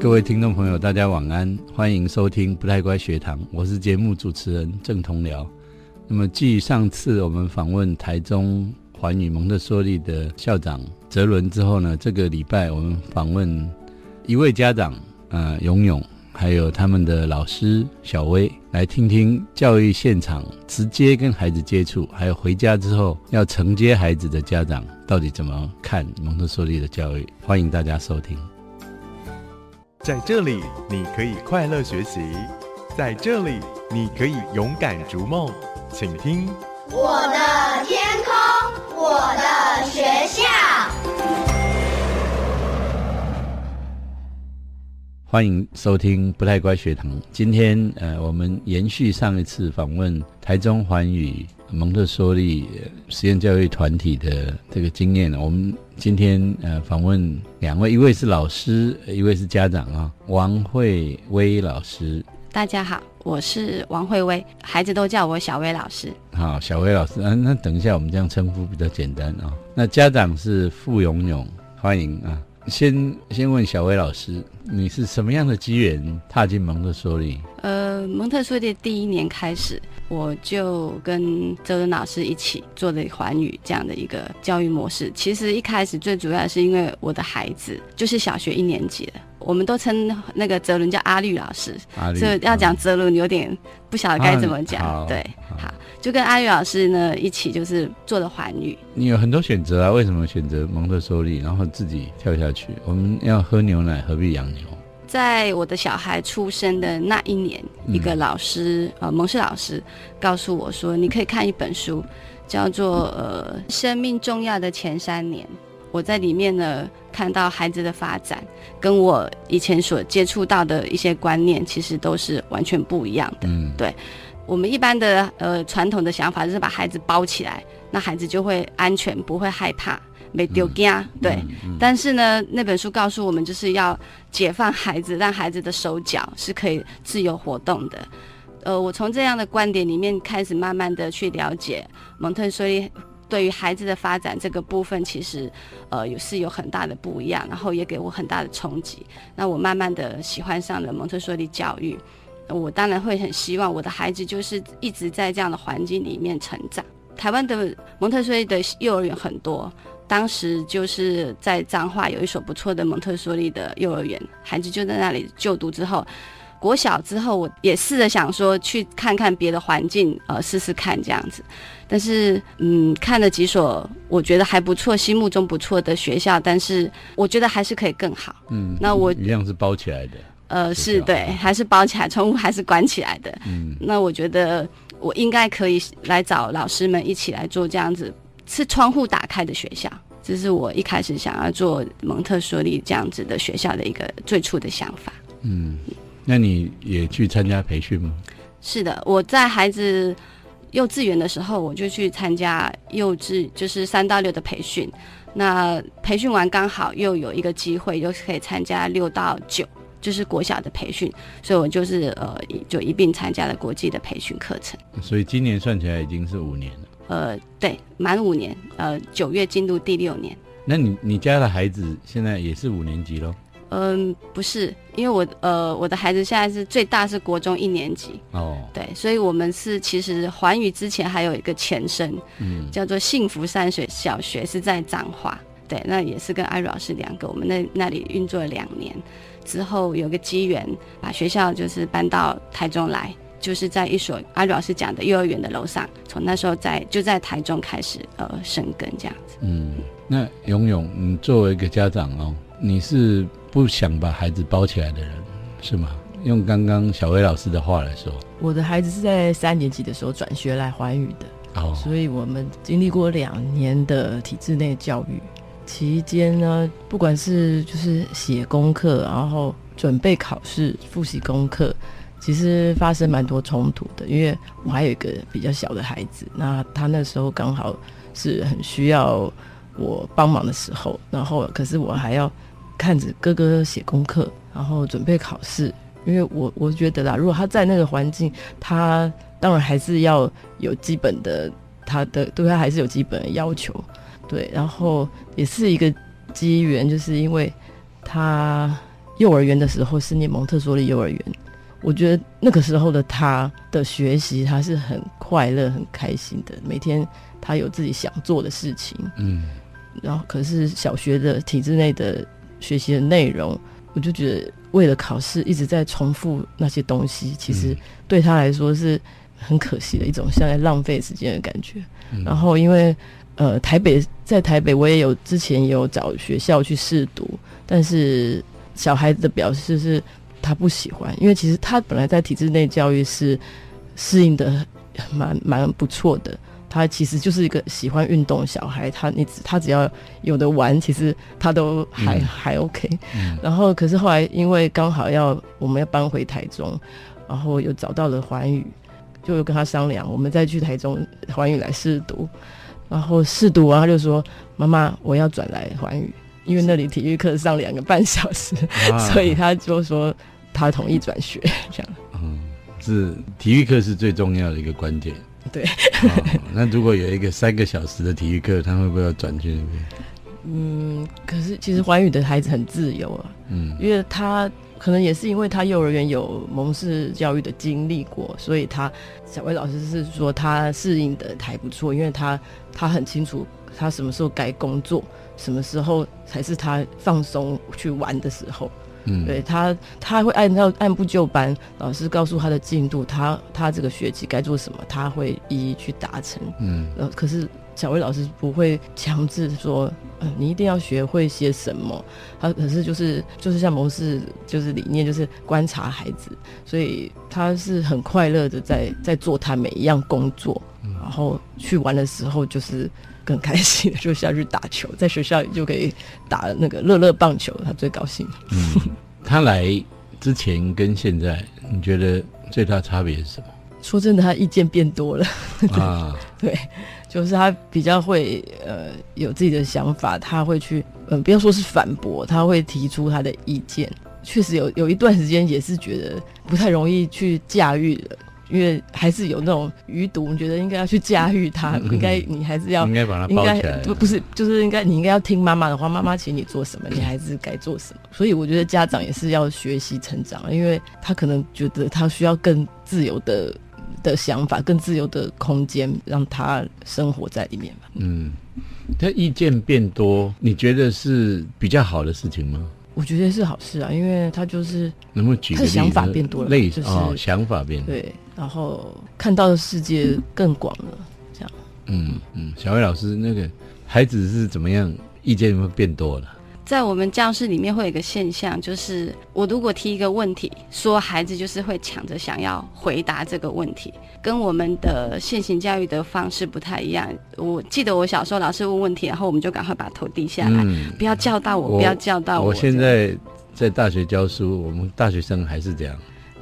各位听众朋友，大家晚安，欢迎收听不太乖学堂，我是节目主持人郑同僚。那么，继上次我们访问台中环宇蒙特梭利的校长泽伦之后呢，这个礼拜我们访问一位家长，呃，勇勇，还有他们的老师小薇，来听听教育现场直接跟孩子接触，还有回家之后要承接孩子的家长到底怎么看蒙特梭利的教育。欢迎大家收听。在这里，你可以快乐学习；在这里，你可以勇敢逐梦。请听我的天空，我的学校。欢迎收听不太乖学堂。今天，呃，我们延续上一次访问台中环宇蒙特梭利实验教育团体的这个经验呢。我们今天呃访问两位，一位是老师，一位是家长啊，王慧薇老师。大家好，我是王慧薇，孩子都叫我小薇老师。好，小薇老师，嗯，那等一下我们这样称呼比较简单啊。那家长是傅勇勇，欢迎啊。先先问小薇老师，你是什么样的机缘踏进蒙特梭利？呃，蒙特梭利第一年开始，我就跟周伦老师一起做的环宇这样的一个教育模式。其实一开始最主要是因为我的孩子就是小学一年级的，我们都称那个泽伦叫阿绿老师，所以要讲泽伦有点不晓得该怎么讲。对，好。就跟阿绿老师呢一起，就是做的环宇。你有很多选择啊，为什么选择蒙特梭利，然后自己跳下去？我们要喝牛奶，何必养牛？在我的小孩出生的那一年，一个老师，呃，蒙氏老师告诉我说，你可以看一本书，叫做《呃生命重要的前三年》。我在里面呢看到孩子的发展，跟我以前所接触到的一些观念，其实都是完全不一样的。嗯，对。我们一般的呃传统的想法就是把孩子包起来，那孩子就会安全，不会害怕，没丢惊。对，但是呢，那本书告诉我们，就是要解放孩子，让孩子的手脚是可以自由活动的。呃，我从这样的观点里面开始，慢慢的去了解蒙特梭利对于孩子的发展这个部分，其实呃有是有很大的不一样，然后也给我很大的冲击。那我慢慢的喜欢上了蒙特梭利教育。我当然会很希望我的孩子就是一直在这样的环境里面成长。台湾的蒙特梭利的幼儿园很多，当时就是在彰化有一所不错的蒙特梭利的幼儿园，孩子就在那里就读之后，国小之后我也试着想说去看看别的环境，呃，试试看这样子。但是，嗯，看了几所我觉得还不错、心目中不错的学校，但是我觉得还是可以更好。嗯，那我一样是包起来的。呃，是对，还是包起来，窗户还是关起来的。嗯，那我觉得我应该可以来找老师们一起来做这样子，是窗户打开的学校。这是我一开始想要做蒙特梭利这样子的学校的一个最初的想法。嗯，那你也去参加培训吗？是的，我在孩子幼稚园的时候，我就去参加幼稚，就是三到六的培训。那培训完刚好又有一个机会，又可以参加六到九。就是国小的培训，所以我就是呃，就一并参加了国际的培训课程。所以今年算起来已经是五年了。呃，对，满五年，呃，九月进入第六年。那你你家的孩子现在也是五年级喽？嗯，不是，因为我呃，我的孩子现在是最大是国中一年级。哦。对，所以我们是其实环宇之前还有一个前身，嗯，叫做幸福山水小学，是在彰化。对，那也是跟艾瑞老师两个，我们那那里运作了两年。之后有个机缘，把学校就是搬到台中来，就是在一所阿吕老师讲的幼儿园的楼上。从那时候在就在台中开始呃生根这样子。嗯，那勇勇，你作为一个家长哦，你是不想把孩子包起来的人是吗？用刚刚小薇老师的话来说，我的孩子是在三年级的时候转学来环宇的，哦，所以我们经历过两年的体制内教育。期间呢，不管是就是写功课，然后准备考试、复习功课，其实发生蛮多冲突的。因为我还有一个比较小的孩子，那他那时候刚好是很需要我帮忙的时候，然后可是我还要看着哥哥写功课，然后准备考试。因为我我觉得啦，如果他在那个环境，他当然还是要有基本的，他的对他还是有基本的要求。对，然后也是一个机缘，就是因为他幼儿园的时候是念蒙特梭利幼儿园，我觉得那个时候的他的学习他是很快乐、很开心的，每天他有自己想做的事情。嗯，然后可是小学的体制内的学习的内容，我就觉得为了考试一直在重复那些东西，其实对他来说是很可惜的一种，像在浪费时间的感觉。然后因为呃台北在台北，我也有之前也有找学校去试读，但是。小孩子的表示是，他不喜欢，因为其实他本来在体制内教育是适应的蛮蛮不错的。他其实就是一个喜欢运动小孩，他你他只要有的玩，其实他都还还 OK。然后可是后来因为刚好要我们要搬回台中，然后又找到了环宇，就跟他商量，我们再去台中环宇来试读。然后试读完他就说：“妈妈，我要转来环宇。”因为那里体育课上两个半小时，所以他就说他同意转学这样。嗯，是体育课是最重要的一个关键。对。那如果有一个三个小时的体育课，他会不会要转去那边？嗯，可是其实环宇的孩子很自由啊。嗯。因为他可能也是因为他幼儿园有蒙氏教育的经历过，所以他小薇老师是说他适应的还不错，因为他他很清楚他什么时候该工作。什么时候才是他放松去玩的时候？嗯，对他，他会按照按部就班，老师告诉他的进度，他他这个学期该做什么，他会一一去达成。嗯，呃，可是小薇老师不会强制说，嗯，你一定要学会些什么。他可是就是就是像模式，就是理念，就是观察孩子，所以他是很快乐的在在做他每一样工作，然后去玩的时候就是。更开心就下去打球，在学校就可以打那个乐乐棒球，他最高兴。嗯，他来之前跟现在，你觉得最大差别是什么？说真的，他意见变多了 啊。对，就是他比较会呃有自己的想法，他会去嗯不要说是反驳，他会提出他的意见。确实有有一段时间也是觉得不太容易去驾驭的。因为还是有那种余毒，你觉得应该要去驾驭他，应该你还是要应该把他包起来。不不是，就是应该你应该要听妈妈的话，妈妈请你做什么，你还是该做什么。所以我觉得家长也是要学习成长，因为他可能觉得他需要更自由的的想法，更自由的空间，让他生活在里面吧。嗯，他意见变多，你觉得是比较好的事情吗？我觉得是好事啊，因为他就是能不能举个例子？想法变多了，类就是想法变对。然后看到的世界更广了，这样。嗯嗯，小魏老师，那个孩子是怎么样？意见有没有变多了？在我们教室里面会有一个现象，就是我如果提一个问题，说孩子就是会抢着想要回答这个问题，跟我们的现行教育的方式不太一样。我记得我小时候老师问问题，然后我们就赶快把头低下来，不要叫到我，不要叫到我。我现在在大学教书，我们大学生还是这样。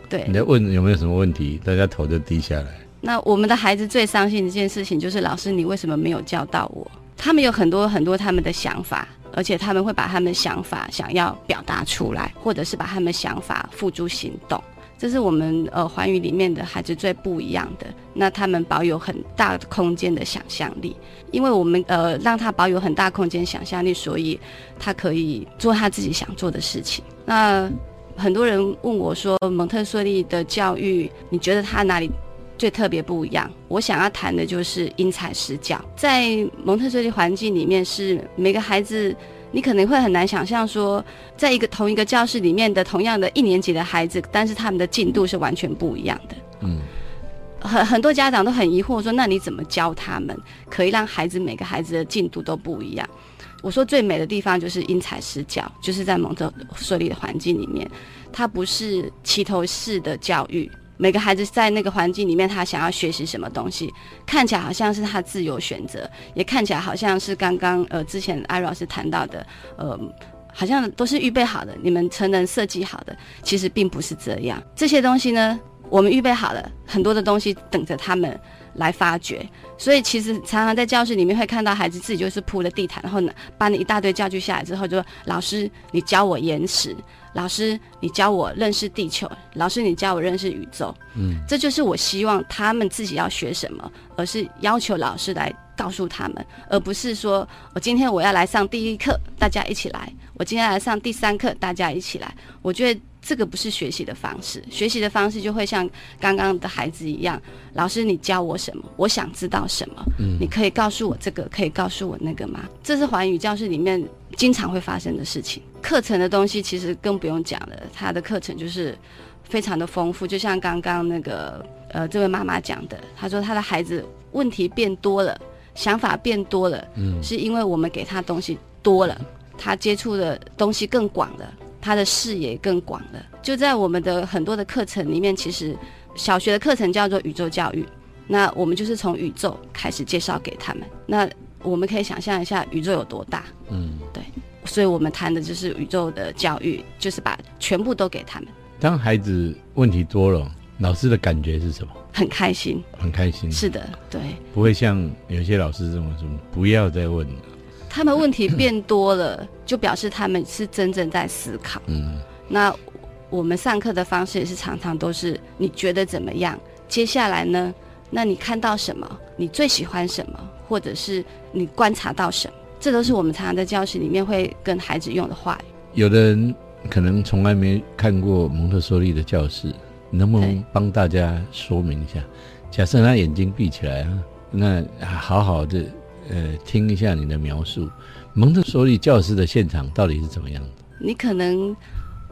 对，你在问有没有什么问题，大家头就低下来。那我们的孩子最伤心的一件事情就是，老师你为什么没有教到我？他们有很多很多他们的想法，而且他们会把他们想法想要表达出来，或者是把他们想法付诸行动。这是我们呃环宇里面的孩子最不一样的。那他们保有很大空间的想象力，因为我们呃让他保有很大空间想象力，所以他可以做他自己想做的事情。那很多人问我说：“蒙特梭利的教育，你觉得他哪里最特别不一样？”我想要谈的就是因材施教。在蒙特梭利环境里面，是每个孩子，你可能会很难想象说，在一个同一个教室里面的同样的一年级的孩子，但是他们的进度是完全不一样的。嗯，很很多家长都很疑惑说：“那你怎么教他们，可以让孩子每个孩子的进度都不一样？”我说最美的地方就是因材施教，就是在蒙特梭利的环境里面，它不是齐头式的教育。每个孩子在那个环境里面，他想要学习什么东西，看起来好像是他自由选择，也看起来好像是刚刚呃之前艾老师谈到的，呃，好像都是预备好的，你们成人设计好的，其实并不是这样。这些东西呢，我们预备好了很多的东西等着他们。来发掘，所以其实常常在教室里面会看到孩子自己就是铺了地毯，然后呢，把你一大堆教具下来之后，就说：“老师，你教我岩石；老师，你教我认识地球；老师，你教我认识宇宙。”嗯，这就是我希望他们自己要学什么，而是要求老师来告诉他们，而不是说我今天我要来上第一课，大家一起来；我今天来上第三课，大家一起来。我觉得这个不是学习的方式，学习的方式就会像刚刚的孩子一样，老师你教我什么，我想知道什么，嗯，你可以告诉我这个，可以告诉我那个吗？这是环宇教室里面经常会发生的事情。课程的东西其实更不用讲了，他的课程就是非常的丰富，就像刚刚那个呃这位妈妈讲的，她说她的孩子问题变多了。想法变多了，嗯，是因为我们给他东西多了，他接触的东西更广了，他的视野更广了。就在我们的很多的课程里面，其实小学的课程叫做宇宙教育，那我们就是从宇宙开始介绍给他们。那我们可以想象一下宇宙有多大，嗯，对，所以我们谈的就是宇宙的教育，就是把全部都给他们。当孩子问题多了。老师的感觉是什么？很开心，很开心。是的，对。不会像有些老师这么说，不要再问了。他们问题变多了，就表示他们是真正在思考。嗯。那我们上课的方式也是常常都是：你觉得怎么样？接下来呢？那你看到什么？你最喜欢什么？或者是你观察到什么？这都是我们常常在教室里面会跟孩子用的话语。有的人可能从来没看过蒙特梭利的教室。能不能帮大家说明一下？假设他眼睛闭起来啊，那好好的呃听一下你的描述。蒙特梭利教室的现场到底是怎么样的？你可能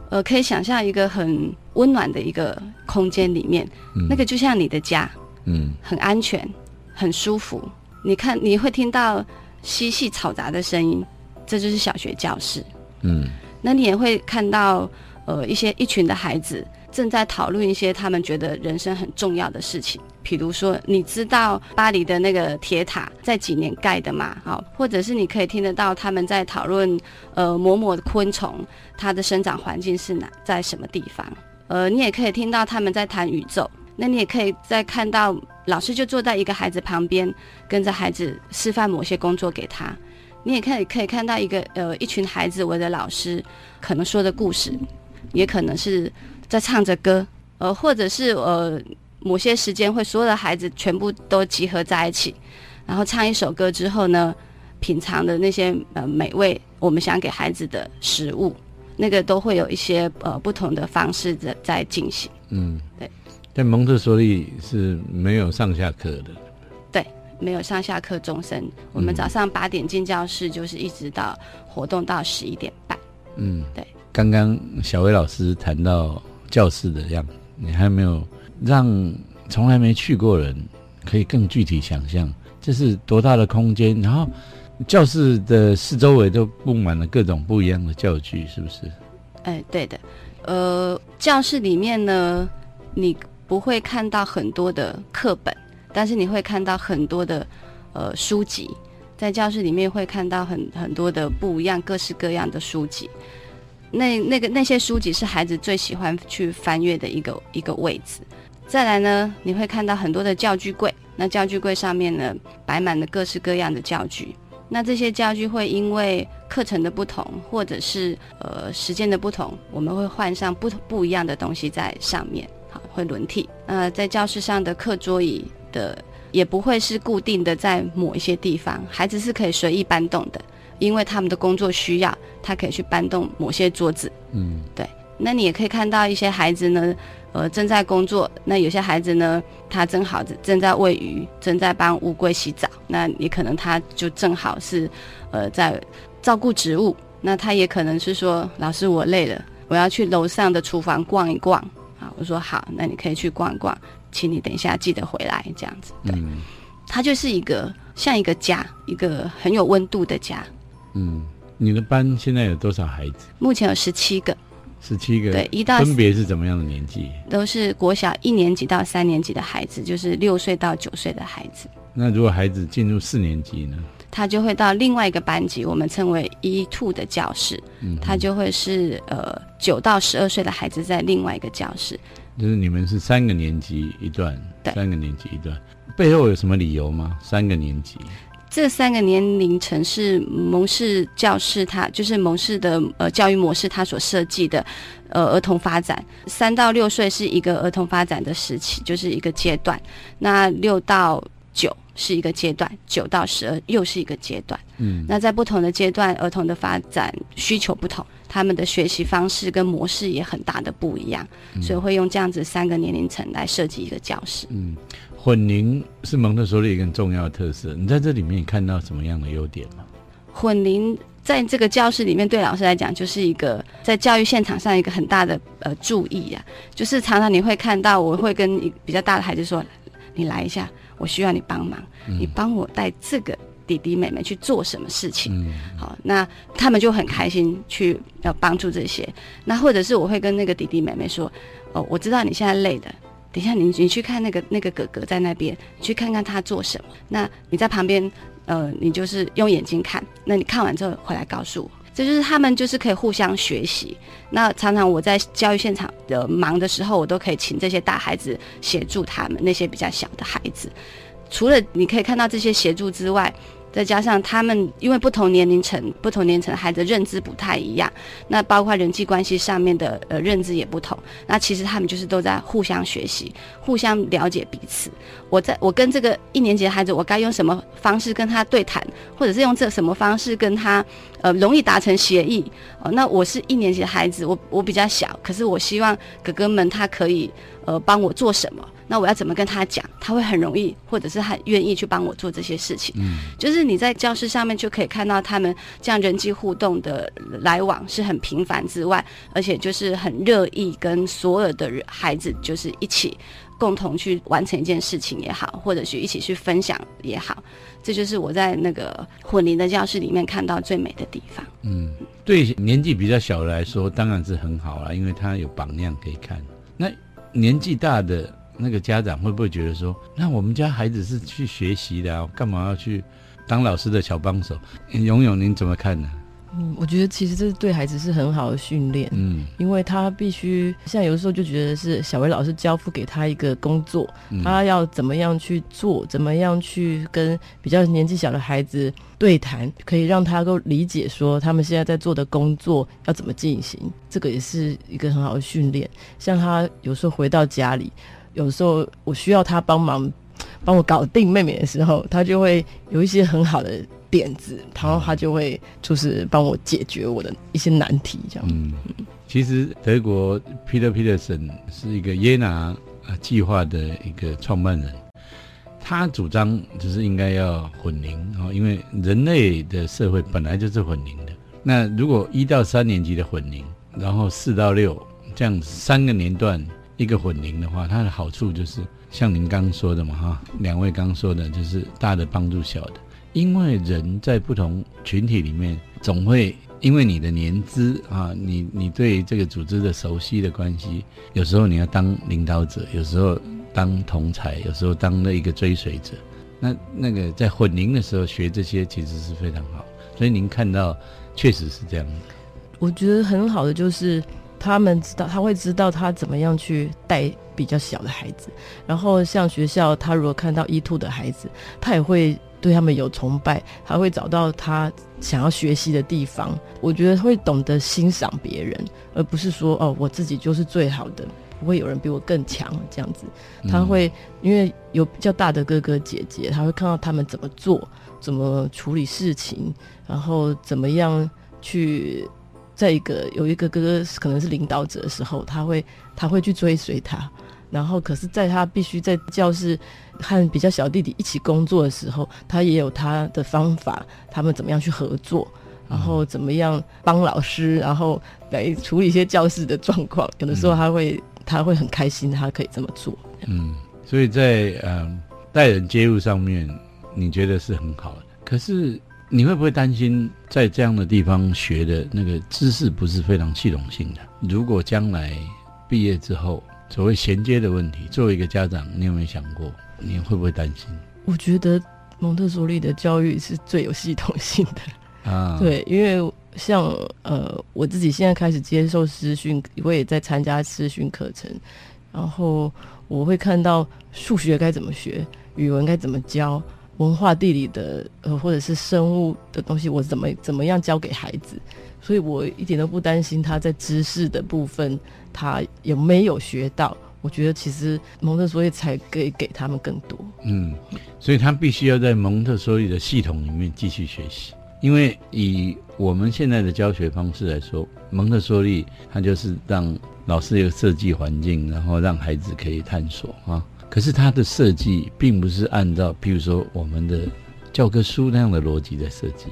呃可以想象一个很温暖的一个空间里面，那个就像你的家，嗯，很安全，很舒服。你看你会听到嬉戏嘈杂的声音，这就是小学教室。嗯，那你也会看到呃一些一群的孩子。正在讨论一些他们觉得人生很重要的事情，比如说，你知道巴黎的那个铁塔在几年盖的吗？好，或者是你可以听得到他们在讨论，呃，某某的昆虫它的生长环境是哪，在什么地方？呃，你也可以听到他们在谈宇宙。那你也可以再看到老师就坐在一个孩子旁边，跟着孩子示范某些工作给他。你也可以可以看到一个呃一群孩子围着老师，可能说的故事，也可能是。在唱着歌，呃，或者是呃，某些时间会所有的孩子全部都集合在一起，然后唱一首歌之后呢，品尝的那些呃美味，我们想给孩子的食物，那个都会有一些呃不同的方式在在进行。嗯，对。但蒙特梭利是没有上下课的。对，没有上下课钟声。我们早上八点进教室，就是一直到活动到十一点半。嗯，对。刚刚小薇老师谈到。教室的样子，你还没有让从来没去过人可以更具体想象，这是多大的空间？然后教室的四周围都布满了各种不一样的教具，是不是？哎，对的。呃，教室里面呢，你不会看到很多的课本，但是你会看到很多的呃书籍。在教室里面会看到很很多的不一样、各式各样的书籍。那那个那些书籍是孩子最喜欢去翻阅的一个一个位置。再来呢，你会看到很多的教具柜，那教具柜上面呢摆满了各式各样的教具。那这些教具会因为课程的不同，或者是呃时间的不同，我们会换上不不一样的东西在上面，好会轮替。呃，在教室上的课桌椅的也不会是固定的在某一些地方，孩子是可以随意搬动的。因为他们的工作需要，他可以去搬动某些桌子。嗯，对。那你也可以看到一些孩子呢，呃，正在工作。那有些孩子呢，他正好正在喂鱼，正在帮乌龟洗澡。那你可能他就正好是，呃，在照顾植物。那他也可能是说，老师我累了，我要去楼上的厨房逛一逛。啊，我说好，那你可以去逛一逛，请你等一下记得回来，这样子。对，他就是一个像一个家，一个很有温度的家。嗯，你的班现在有多少孩子？目前有十七个，十七个。对，一到分别是怎么样的年纪？都是国小一年级到三年级的孩子，就是六岁到九岁的孩子。那如果孩子进入四年级呢？他就会到另外一个班级，我们称为一 two 的教室。嗯，他就会是呃九到十二岁的孩子在另外一个教室。就是你们是三个年级一段，三个年级一段，背后有什么理由吗？三个年级。这三个年龄层是蒙氏教室，它就是蒙氏的呃教育模式，它所设计的呃儿童发展。三到六岁是一个儿童发展的时期，就是一个阶段。那六到九是一个阶段，九到十二又是一个阶段。嗯，那在不同的阶段，儿童的发展需求不同，他们的学习方式跟模式也很大的不一样，所以会用这样子三个年龄层来设计一个教室。嗯，混龄是蒙特梭利一个很重要的特色。你在这里面看到什么样的优点吗？混龄在这个教室里面，对老师来讲，就是一个在教育现场上一个很大的呃注意啊，就是常常你会看到，我会跟比较大的孩子说：“你来一下，我需要你帮忙，你帮我带这个弟弟妹妹去做什么事情。”好，那他们就很开心去要帮助这些。那或者是我会跟那个弟弟妹妹说：“哦，我知道你现在累的，等一下你你去看那个那个哥哥在那边，去看看他做什么。那你在旁边。”呃，你就是用眼睛看，那你看完之后回来告诉我，这就是他们就是可以互相学习。那常常我在教育现场的忙的时候，我都可以请这些大孩子协助他们那些比较小的孩子。除了你可以看到这些协助之外，再加上他们，因为不同年龄层、不同年龄层的孩子认知不太一样，那包括人际关系上面的呃认知也不同。那其实他们就是都在互相学习、互相了解彼此。我在我跟这个一年级的孩子，我该用什么方式跟他对谈，或者是用这什么方式跟他呃容易达成协议？哦，那我是一年级的孩子，我我比较小，可是我希望哥哥们他可以呃帮我做什么？那我要怎么跟他讲？他会很容易，或者是很愿意去帮我做这些事情。嗯，就是你在教室上面就可以看到他们这样人际互动的来往是很频繁之外，而且就是很乐意跟所有的孩子就是一起共同去完成一件事情也好，或者是一起去分享也好，这就是我在那个混龄的教室里面看到最美的地方。嗯，对年纪比较小的来说当然是很好了，因为他有榜样可以看。那年纪大的。那个家长会不会觉得说，那我们家孩子是去学习的啊，干嘛要去当老师的小帮手？勇勇，您怎么看呢？嗯，我觉得其实这对孩子是很好的训练，嗯，因为他必须像有的时候就觉得是小薇老师交付给他一个工作，他要怎么样去做，怎么样去跟比较年纪小的孩子对谈，可以让他够理解说他们现在在做的工作要怎么进行，这个也是一个很好的训练。像他有时候回到家里。有时候我需要他帮忙，帮我搞定妹妹的时候，他就会有一些很好的点子，然后他就会就是帮我解决我的一些难题，这样。嗯，其实德国 Peter Peterson 是一个耶拿啊计划的一个创办人，他主张就是应该要混龄啊，因为人类的社会本来就是混龄的。那如果一到三年级的混龄，然后四到六这样三个年段。一个混龄的话，它的好处就是像您刚说的嘛，哈，两位刚说的，就是大的帮助小的。因为人在不同群体里面，总会因为你的年资啊，你你对这个组织的熟悉的关系，有时候你要当领导者，有时候当同才，有时候当了一个追随者。那那个在混龄的时候学这些，其实是非常好。所以您看到确实是这样。我觉得很好的就是。他们知道，他会知道他怎么样去带比较小的孩子。然后像学校，他如果看到一兔的孩子，他也会对他们有崇拜，他会找到他想要学习的地方。我觉得会懂得欣赏别人，而不是说哦，我自己就是最好的，不会有人比我更强这样子。他会因为有比较大的哥哥姐姐，他会看到他们怎么做，怎么处理事情，然后怎么样去。在一个有一个哥哥可能是领导者的时候，他会他会去追随他，然后可是在他必须在教室和比较小弟弟一起工作的时候，他也有他的方法，他们怎么样去合作，然后怎么样帮老师，然后来处理一些教室的状况。有的时候他会他会很开心，他可以这么做。嗯，所以在嗯待人接物上面，你觉得是很好的，可是。你会不会担心在这样的地方学的那个知识不是非常系统性的？如果将来毕业之后，所谓衔接的问题，作为一个家长，你有没有想过？你会不会担心？我觉得蒙特梭利的教育是最有系统性的啊。对，因为像呃，我自己现在开始接受师训，我也在参加师训课程，然后我会看到数学该怎么学，语文该怎么教。文化地理的呃，或者是生物的东西，我怎么怎么样教给孩子？所以我一点都不担心他在知识的部分他有没有学到。我觉得其实蒙特梭利才可以给他们更多。嗯，所以他必须要在蒙特梭利的系统里面继续学习，因为以我们现在的教学方式来说，蒙特梭利它就是让老师有设计环境，然后让孩子可以探索啊。可是它的设计并不是按照，譬如说我们的教科书那样的逻辑在设计。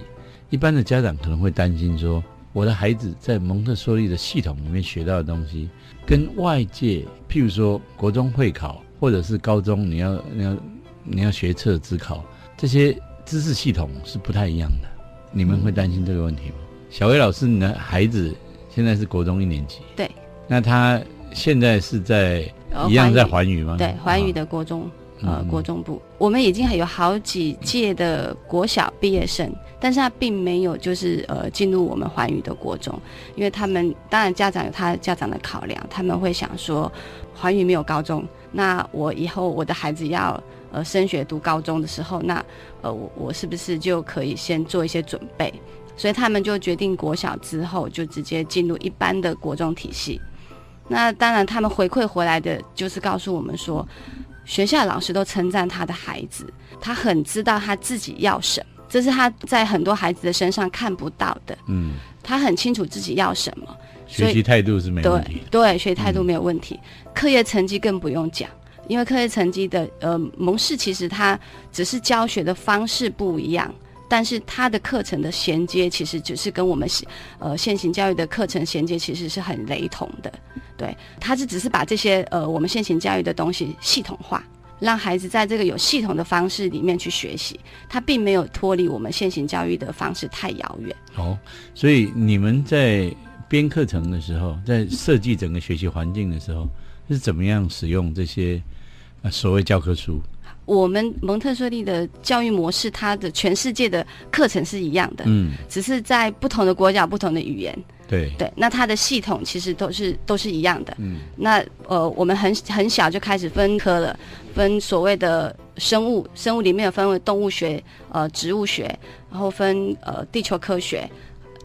一般的家长可能会担心说，我的孩子在蒙特梭利的系统里面学到的东西，跟外界譬如说国中会考或者是高中你要你要你要学测自考这些知识系统是不太一样的。你们会担心这个问题吗？小薇老师，你的孩子现在是国中一年级，对，那他现在是在一样在环宇吗？对，环宇的国中，呃，国中部，我们已经还有好几届的国小毕业生，但是他并没有就是呃进入我们环宇的国中，因为他们当然家长有他家长的考量，他们会想说环宇没有高中，那我以后我的孩子要呃升学读高中的时候，那呃我我是不是就可以先做一些准备？所以他们就决定国小之后就直接进入一般的国中体系。那当然，他们回馈回来的就是告诉我们说，学校老师都称赞他的孩子，他很知道他自己要什么，这是他在很多孩子的身上看不到的。嗯，他很清楚自己要什么，学习态度是没问题。对，学习态度没有问题，课业成绩更不用讲，因为课业成绩的呃蒙氏其实他只是教学的方式不一样。但是它的课程的衔接其实只是跟我们呃现行教育的课程衔接其实是很雷同的，对，它是只是把这些呃我们现行教育的东西系统化，让孩子在这个有系统的方式里面去学习，它并没有脱离我们现行教育的方式太遥远。哦，所以你们在编课程的时候，在设计整个学习环境的时候，是怎么样使用这些所谓教科书？我们蒙特梭利的教育模式，它的全世界的课程是一样的，嗯，只是在不同的国家、不同的语言，对对。那它的系统其实都是都是一样的，嗯。那呃，我们很很小就开始分科了，分所谓的生物，生物里面有分为动物学、呃植物学，然后分呃地球科学、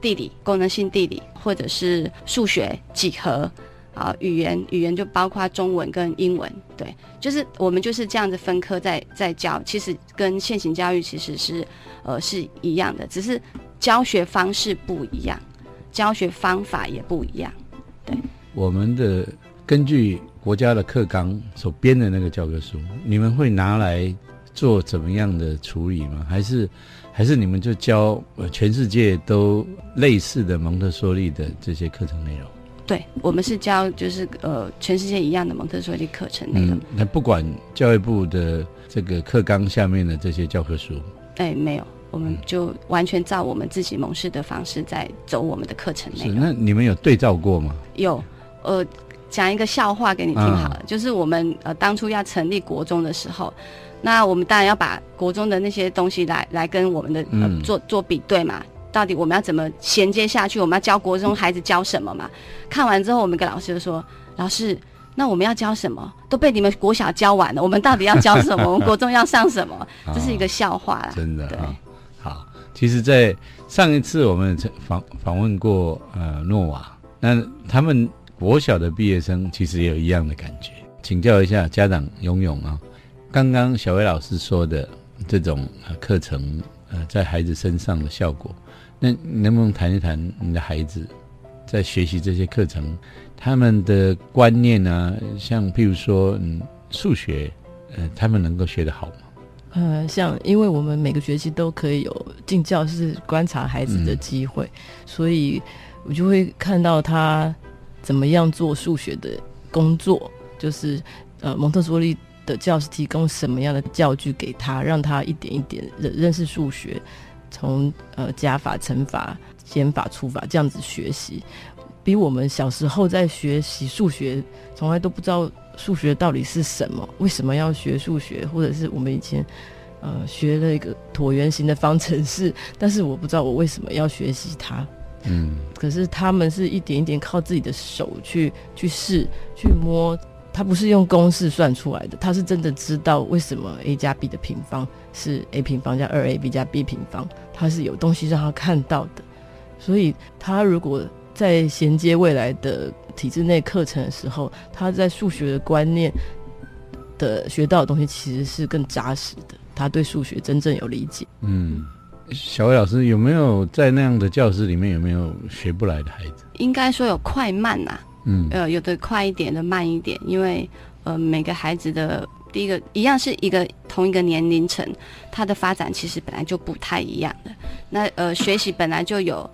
地理、功能性地理，或者是数学、几何。啊，语言语言就包括中文跟英文，对，就是我们就是这样子分科在在教，其实跟现行教育其实是呃是一样的，只是教学方式不一样，教学方法也不一样，对。我们的根据国家的课纲所编的那个教科书，你们会拿来做怎么样的处理吗？还是还是你们就教全世界都类似的蒙特梭利的这些课程内容？对，我们是教就是呃全世界一样的蒙特梭利课程内容。那不管教育部的这个课纲下面的这些教科书，哎，没有，我们就完全照我们自己蒙氏的方式在走我们的课程内容。那你们有对照过吗？有，呃，讲一个笑话给你听好了，就是我们呃当初要成立国中的时候，那我们当然要把国中的那些东西来来跟我们的呃做做比对嘛。到底我们要怎么衔接下去？我们要教国中孩子教什么嘛？看完之后，我们跟老师就说：“老师，那我们要教什么？都被你们国小教完了，我们到底要教什么？我们国中要上什么？”这是一个笑话啦。真的对。好，其实，在上一次我们访访问过呃诺瓦，那他们国小的毕业生其实也有一样的感觉。请教一下家长勇勇啊，刚刚小薇老师说的这种课程呃在孩子身上的效果。那能不能谈一谈你的孩子在学习这些课程，他们的观念呢？像譬如说，嗯，数学，呃，他们能够学得好吗？呃，像因为我们每个学期都可以有进教室观察孩子的机会，所以我就会看到他怎么样做数学的工作，就是呃，蒙特梭利的教室提供什么样的教具给他，让他一点一点认认识数学。从呃加法、乘法、减法、除法这样子学习，比我们小时候在学习数学，从来都不知道数学到底是什么，为什么要学数学，或者是我们以前呃学了一个椭圆形的方程式，但是我不知道我为什么要学习它。嗯，可是他们是一点一点靠自己的手去去试、去摸。他不是用公式算出来的，他是真的知道为什么 a 加 b 的平方是 a 平方加二 ab 加 b 平方，他是有东西让他看到的。所以，他如果在衔接未来的体制内课程的时候，他在数学的观念的学到的东西其实是更扎实的，他对数学真正有理解。嗯，小薇老师有没有在那样的教室里面有没有学不来的孩子？应该说有快慢呐，嗯，呃，有的快一点的慢一点，因为呃每个孩子的。第一个一样是一个同一个年龄层，他的发展其实本来就不太一样的。那呃，学习本来就有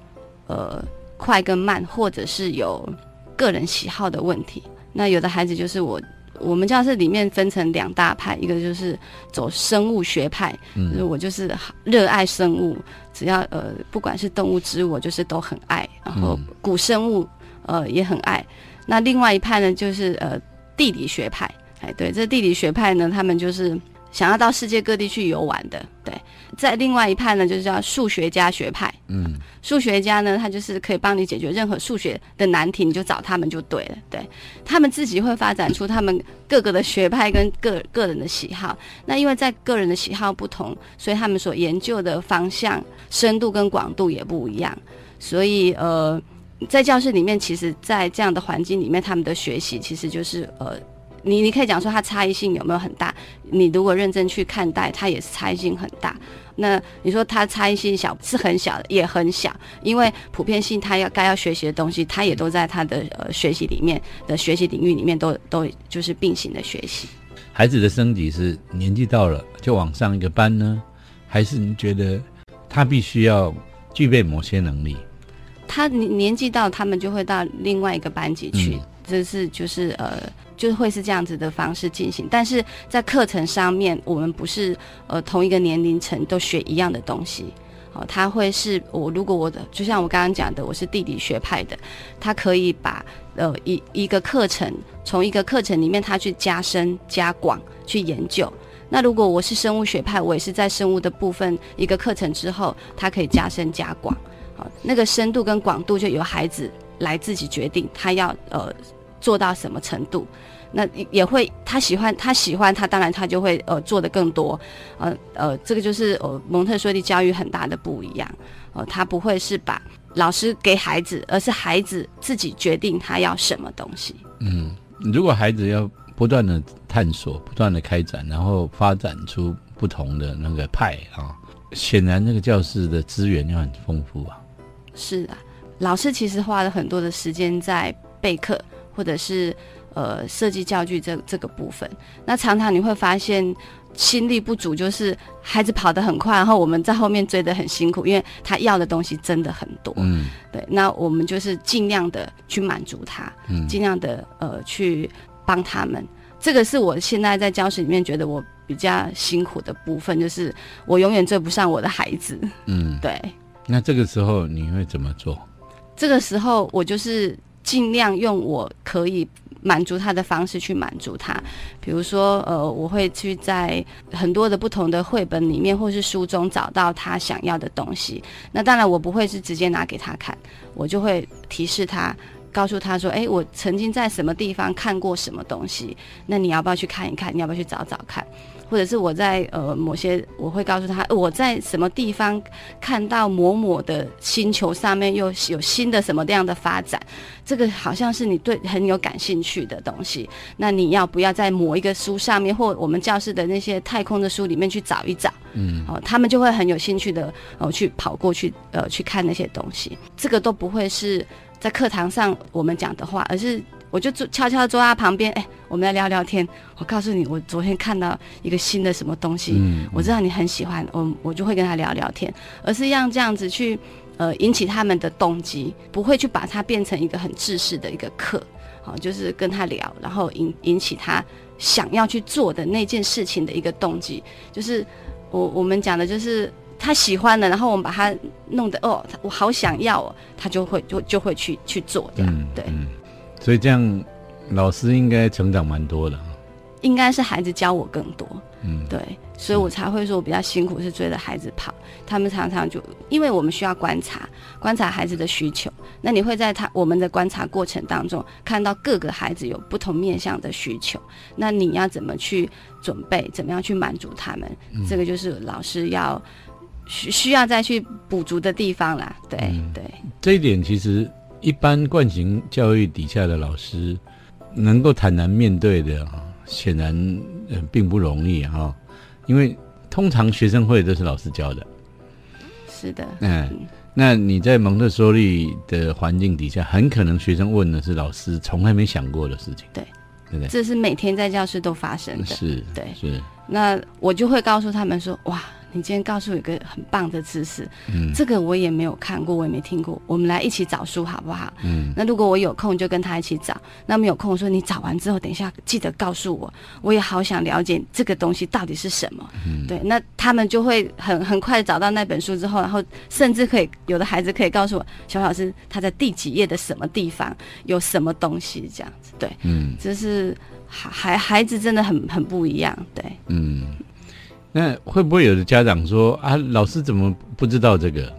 呃快跟慢，或者是有个人喜好的问题。那有的孩子就是我我们教室里面分成两大派，一个就是走生物学派，就是我就是热爱生物，只要呃不管是动物植物，我就是都很爱，然后古生物呃也很爱。那另外一派呢，就是呃地理学派。哎，对，这地理学派呢，他们就是想要到世界各地去游玩的。对，在另外一派呢，就是叫数学家学派。嗯，数学家呢，他就是可以帮你解决任何数学的难题，你就找他们就对了。对，他们自己会发展出他们各个的学派跟个个人的喜好。那因为在个人的喜好不同，所以他们所研究的方向深度跟广度也不一样。所以呃，在教室里面，其实，在这样的环境里面，他们的学习其实就是呃。你你可以讲说它差异性有没有很大？你如果认真去看待，它也是差异性很大。那你说它差异性小是很小的，也很小，因为普遍性它要该要学习的东西，它也都在它的呃学习里面的学习领域里面都都就是并行的学习。孩子的升级是年纪到了就往上一个班呢，还是你觉得他必须要具备某些能力？他年年纪到，他们就会到另外一个班级去。这是就是呃，就会是这样子的方式进行，但是在课程上面，我们不是呃同一个年龄层都学一样的东西，哦，他会是我如果我的就像我刚刚讲的，我是地理学派的，他可以把呃一一个课程从一个课程里面他去加深加广去研究，那如果我是生物学派，我也是在生物的部分一个课程之后，他可以加深加广，好，那个深度跟广度就由孩子。来自己决定他要呃做到什么程度，那也会他喜欢他喜欢他当然他就会呃做的更多，呃呃这个就是呃蒙特梭利教育很大的不一样，呃他不会是把老师给孩子，而是孩子自己决定他要什么东西。嗯，如果孩子要不断的探索，不断的开展，然后发展出不同的那个派啊，显然那个教室的资源要很丰富啊。是啊。老师其实花了很多的时间在备课，或者是呃设计教具这这个部分。那常常你会发现心力不足，就是孩子跑得很快，然后我们在后面追得很辛苦，因为他要的东西真的很多。嗯，对。那我们就是尽量的去满足他，尽量的呃去帮他们。这个是我现在在教室里面觉得我比较辛苦的部分，就是我永远追不上我的孩子。嗯，对。那这个时候你会怎么做？这个时候，我就是尽量用我可以满足他的方式去满足他。比如说，呃，我会去在很多的不同的绘本里面或是书中找到他想要的东西。那当然，我不会是直接拿给他看，我就会提示他，告诉他说：“哎，我曾经在什么地方看过什么东西，那你要不要去看一看？你要不要去找找看？”或者是我在呃某些，我会告诉他我在什么地方看到某某的星球上面又有新的什么这样的发展，这个好像是你对很有感兴趣的东西。那你要不要在某一个书上面，或我们教室的那些太空的书里面去找一找？嗯，哦，他们就会很有兴趣的哦去跑过去呃去看那些东西。这个都不会是在课堂上我们讲的话，而是。我就坐悄悄坐他旁边，哎，我们来聊聊天。我告诉你，我昨天看到一个新的什么东西，嗯我知道你很喜欢，我我就会跟他聊聊天，而是让这样子去，呃，引起他们的动机，不会去把它变成一个很制式的一个课，好，就是跟他聊，然后引引起他想要去做的那件事情的一个动机，就是我我们讲的就是他喜欢的，然后我们把他弄得哦，我好想要哦，他就会就就会去去做这样，对。所以这样，老师应该成长蛮多的。应该是孩子教我更多，嗯，对，所以我才会说我比较辛苦，是追着孩子跑。他们常常就因为我们需要观察，观察孩子的需求。那你会在他我们的观察过程当中，看到各个孩子有不同面向的需求。那你要怎么去准备？怎么样去满足他们？这个就是老师要需需要再去补足的地方啦。对对，这一点其实。一般惯行教育底下的老师能够坦然面对的，显然并不容易哈。因为通常学生会都是老师教的，是的，嗯，那你在蒙特梭利的环境底下，很可能学生问的是老师从来没想过的事情，对，对不对？这是每天在教室都发生的，是，对，是。那我就会告诉他们说，哇。你今天告诉我一个很棒的知识，嗯，这个我也没有看过，我也没听过。我们来一起找书好不好？嗯，那如果我有空就跟他一起找，那没有空说你找完之后，等一下记得告诉我，我也好想了解这个东西到底是什么。嗯，对，那他们就会很很快找到那本书之后，然后甚至可以有的孩子可以告诉我，小老师他在第几页的什么地方有什么东西这样子。对，嗯，就是孩孩子真的很很不一样。对，嗯。那会不会有的家长说啊，老师怎么不知道这个？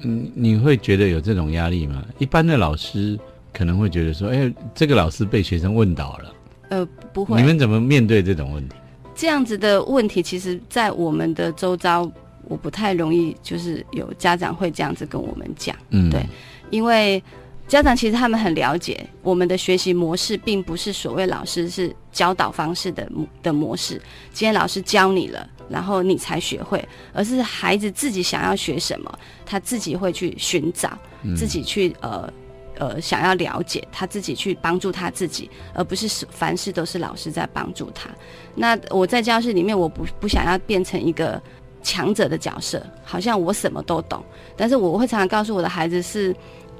嗯，你会觉得有这种压力吗？一般的老师可能会觉得说，哎，这个老师被学生问倒了。呃，不会。你们怎么面对这种问题？这样子的问题，其实，在我们的周遭，我不太容易，就是有家长会这样子跟我们讲。嗯，对，因为。家长其实他们很了解我们的学习模式，并不是所谓老师是教导方式的的模式。今天老师教你了，然后你才学会，而是孩子自己想要学什么，他自己会去寻找，自己去呃呃想要了解，他自己去帮助他自己，而不是凡事都是老师在帮助他。那我在教室里面，我不不想要变成一个强者的角色，好像我什么都懂，但是我会常常告诉我的孩子是。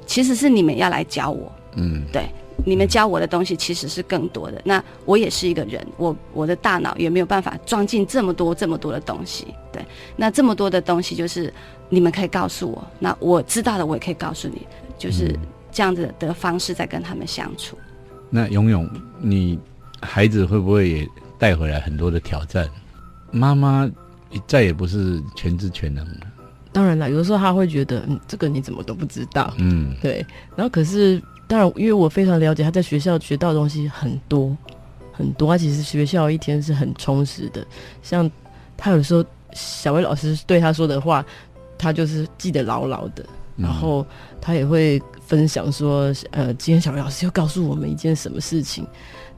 其实是你们要来教我，嗯，对，你们教我的东西其实是更多的。那我也是一个人，我我的大脑也没有办法装进这么多这么多的东西，对。那这么多的东西就是你们可以告诉我，那我知道的我也可以告诉你，就是这样子的方式在跟他们相处。那勇勇，你孩子会不会也带回来很多的挑战？妈妈再也不是全知全能了。当然了，有的时候他会觉得，嗯，这个你怎么都不知道，嗯，对。然后可是，当然，因为我非常了解他在学校学到的东西很多很多，他其实学校一天是很充实的。像他有时候小薇老师对他说的话，他就是记得牢牢的。然后他也会分享说，呃，今天小薇老师又告诉我们一件什么事情，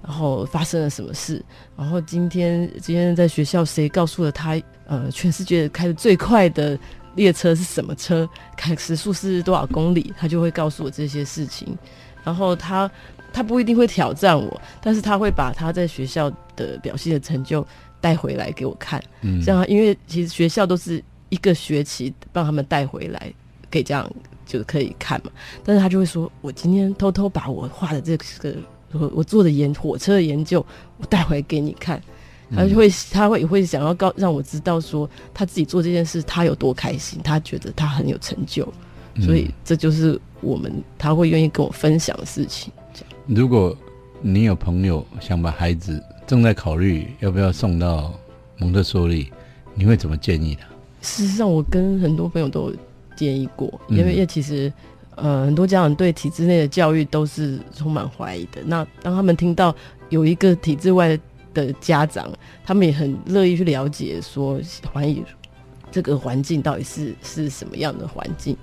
然后发生了什么事，然后今天今天在学校谁告诉了他，呃，全世界开的最快的。列车是什么车？开时速是多少公里？他就会告诉我这些事情。然后他他不一定会挑战我，但是他会把他在学校的表现的成就带回来给我看。嗯，这样因为其实学校都是一个学期帮他们带回来，可以这样就可以看嘛。但是他就会说：“我今天偷偷把我画的这个我我做的研火车的研究，我带回来给你看。”他就会，他会也会想要告让我知道说他自己做这件事他有多开心，他觉得他很有成就，所以这就是我们他会愿意跟我分享的事情。如果你有朋友想把孩子正在考虑要不要送到蒙特梭利，你会怎么建议他？事实上，我跟很多朋友都建议过，因为因为其实呃很多家长对体制内的教育都是充满怀疑的。那当他们听到有一个体制外，的的家长，他们也很乐意去了解，说环宇这个环境到底是是什么样的环境。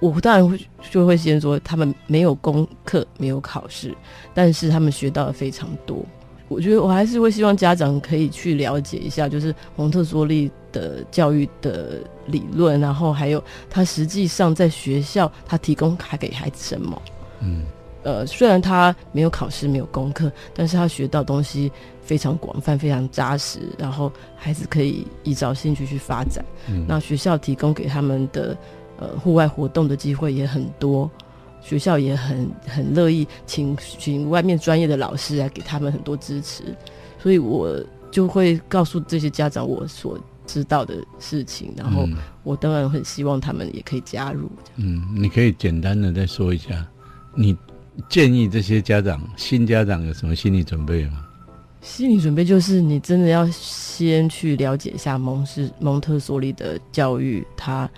我当然会就会先说，他们没有功课，没有考试，但是他们学到的非常多。我觉得我还是会希望家长可以去了解一下，就是蒙特梭利的教育的理论，然后还有他实际上在学校他提供还给孩子什么。嗯，呃，虽然他没有考试，没有功课，但是他学到东西。非常广泛，非常扎实，然后孩子可以依照兴趣去发展。那学校提供给他们的呃户外活动的机会也很多，学校也很很乐意请请外面专业的老师来给他们很多支持。所以我就会告诉这些家长我所知道的事情，然后我当然很希望他们也可以加入。嗯，你可以简单的再说一下，你建议这些家长新家长有什么心理准备吗？心理准备就是，你真的要先去了解一下蒙氏蒙特梭利的教育，他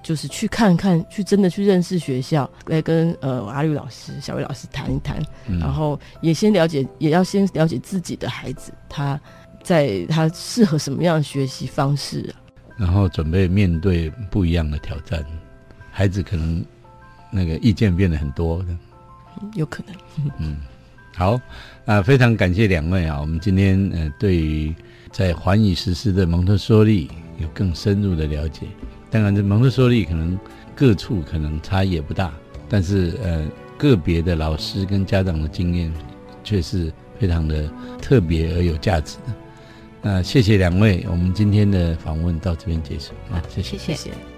就是去看看，去真的去认识学校，来跟呃阿绿老师、小薇老师谈一谈，然后也先了解，也要先了解自己的孩子，他在他适合什么样的学习方式，然后准备面对不一样的挑战，孩子可能那个意见变得很多的，有可能。嗯，好啊，非常感谢两位啊，我们今天呃对于在环宇实施的蒙特梭利有更深入的了解。当然，这蒙特梭利可能各处可能差异也不大，但是呃个别的老师跟家长的经验却是非常的特别而有价值的。那谢谢两位，我们今天的访问到这边结束啊，谢谢谢谢。